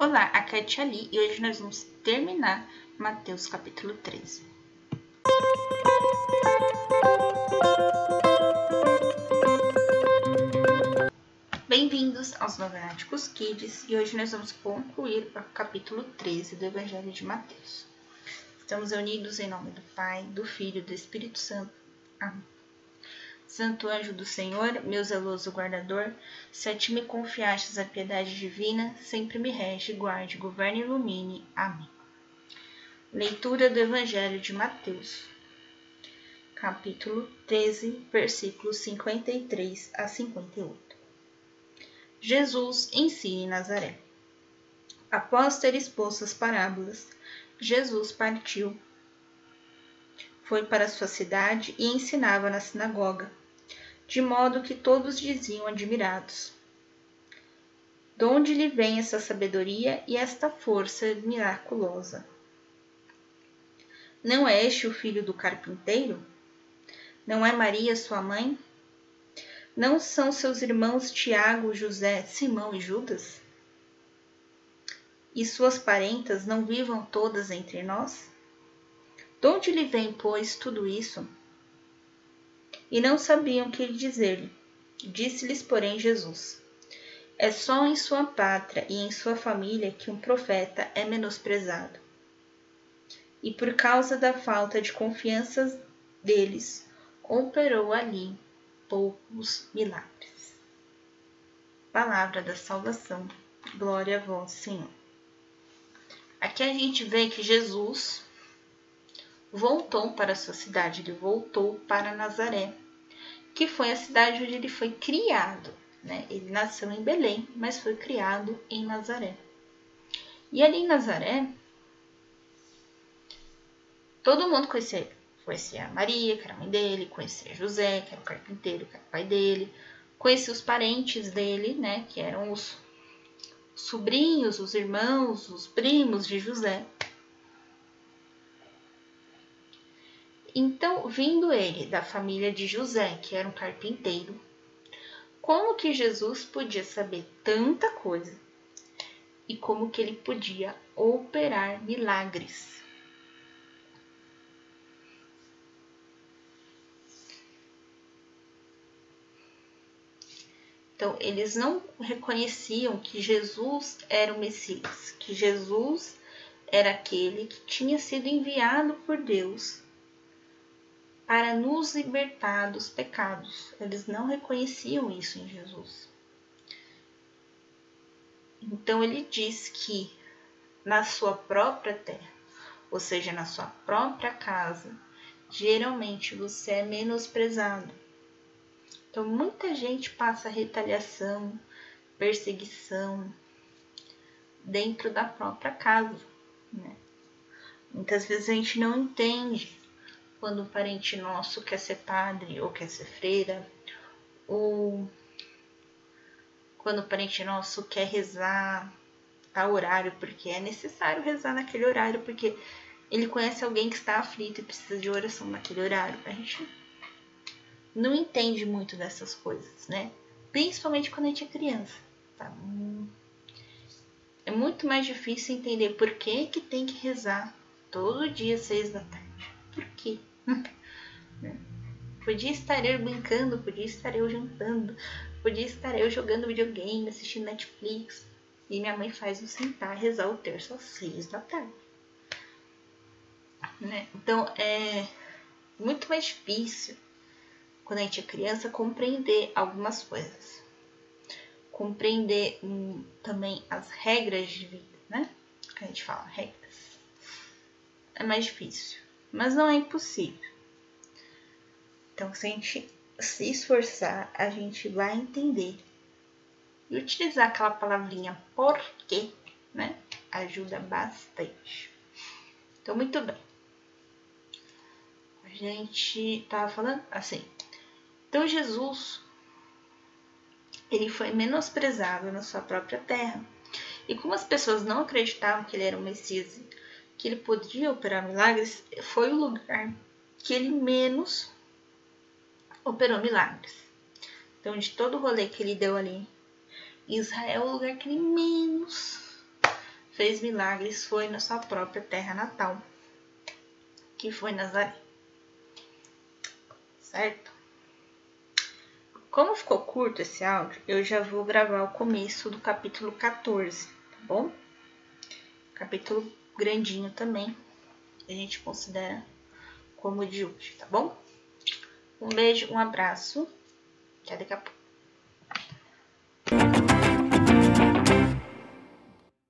Olá, aqui é a Tia Ali e hoje nós vamos terminar Mateus capítulo 13. Bem-vindos aos Novenáticos Kids e hoje nós vamos concluir o capítulo 13 do Evangelho de Mateus. Estamos unidos em nome do Pai, do Filho e do Espírito Santo. Amém. Santo anjo do Senhor, meu zeloso guardador, se a ti me confiastes a piedade divina, sempre me rege, guarde, governe e ilumine. Amém. Leitura do Evangelho de Mateus, capítulo 13, versículos 53 a 58. Jesus ensina em Nazaré. Após ter exposto as parábolas, Jesus partiu, foi para sua cidade e ensinava na sinagoga de modo que todos diziam admirados: De onde lhe vem essa sabedoria e esta força miraculosa? Não é este o filho do carpinteiro? Não é Maria sua mãe? Não são seus irmãos Tiago, José, Simão e Judas? E suas parentas não vivam todas entre nós? De onde lhe vem, pois, tudo isso? E não sabiam que dizer-lhe. Disse-lhes, porém, Jesus: É só em sua pátria e em sua família que um profeta é menosprezado. E por causa da falta de confiança deles, operou ali poucos milagres. Palavra da salvação. Glória a vós, Senhor. Aqui a gente vê que Jesus voltou para a sua cidade, ele voltou para Nazaré, que foi a cidade onde ele foi criado. Né? Ele nasceu em Belém, mas foi criado em Nazaré. E ali em Nazaré, todo mundo conhecia ele. Conhecia Maria, que era a mãe dele, conhecia José, que era o carpinteiro, que era o pai dele, conhecia os parentes dele, né, que eram os sobrinhos, os irmãos, os primos de José. Então, vindo ele da família de José, que era um carpinteiro, como que Jesus podia saber tanta coisa e como que ele podia operar milagres? Então, eles não reconheciam que Jesus era o Messias, que Jesus era aquele que tinha sido enviado por Deus para nos libertar dos pecados. Eles não reconheciam isso em Jesus. Então ele diz que na sua própria terra, ou seja, na sua própria casa, geralmente você é menosprezado. Então muita gente passa retaliação, perseguição dentro da própria casa. Né? Muitas vezes a gente não entende quando um parente nosso quer ser padre ou quer ser freira, ou quando o parente nosso quer rezar a horário, porque é necessário rezar naquele horário, porque ele conhece alguém que está aflito e precisa de oração naquele horário. A gente não entende muito dessas coisas, né? Principalmente quando a gente é criança. Tá? É muito mais difícil entender por que, que tem que rezar todo dia, seis da tarde. Por quê? podia estar eu brincando, podia estar eu jantando, podia estar eu jogando videogame, assistindo Netflix. E minha mãe faz eu sentar rezar o terço às seis da tarde. Né? Então é muito mais difícil quando a gente é criança compreender algumas coisas. Compreender hum, também as regras de vida, né? Que a gente fala, regras. É mais difícil mas não é impossível. Então, se a gente se esforçar, a gente vai entender. E utilizar aquela palavrinha porquê, né? Ajuda bastante. Então, muito bem. A gente tava falando assim. Então, Jesus, ele foi menosprezado na sua própria terra. E como as pessoas não acreditavam que ele era o Messias que ele podia operar milagres, foi o lugar que ele menos operou milagres. Então, de todo o rolê que ele deu ali, Israel é o lugar que ele menos fez milagres foi na sua própria terra natal, que foi Nazaré. Certo? Como ficou curto esse áudio, eu já vou gravar o começo do capítulo 14, tá bom? Capítulo grandinho também, a gente considera como de hoje, tá bom? Um beijo, um abraço, até daqui a pouco.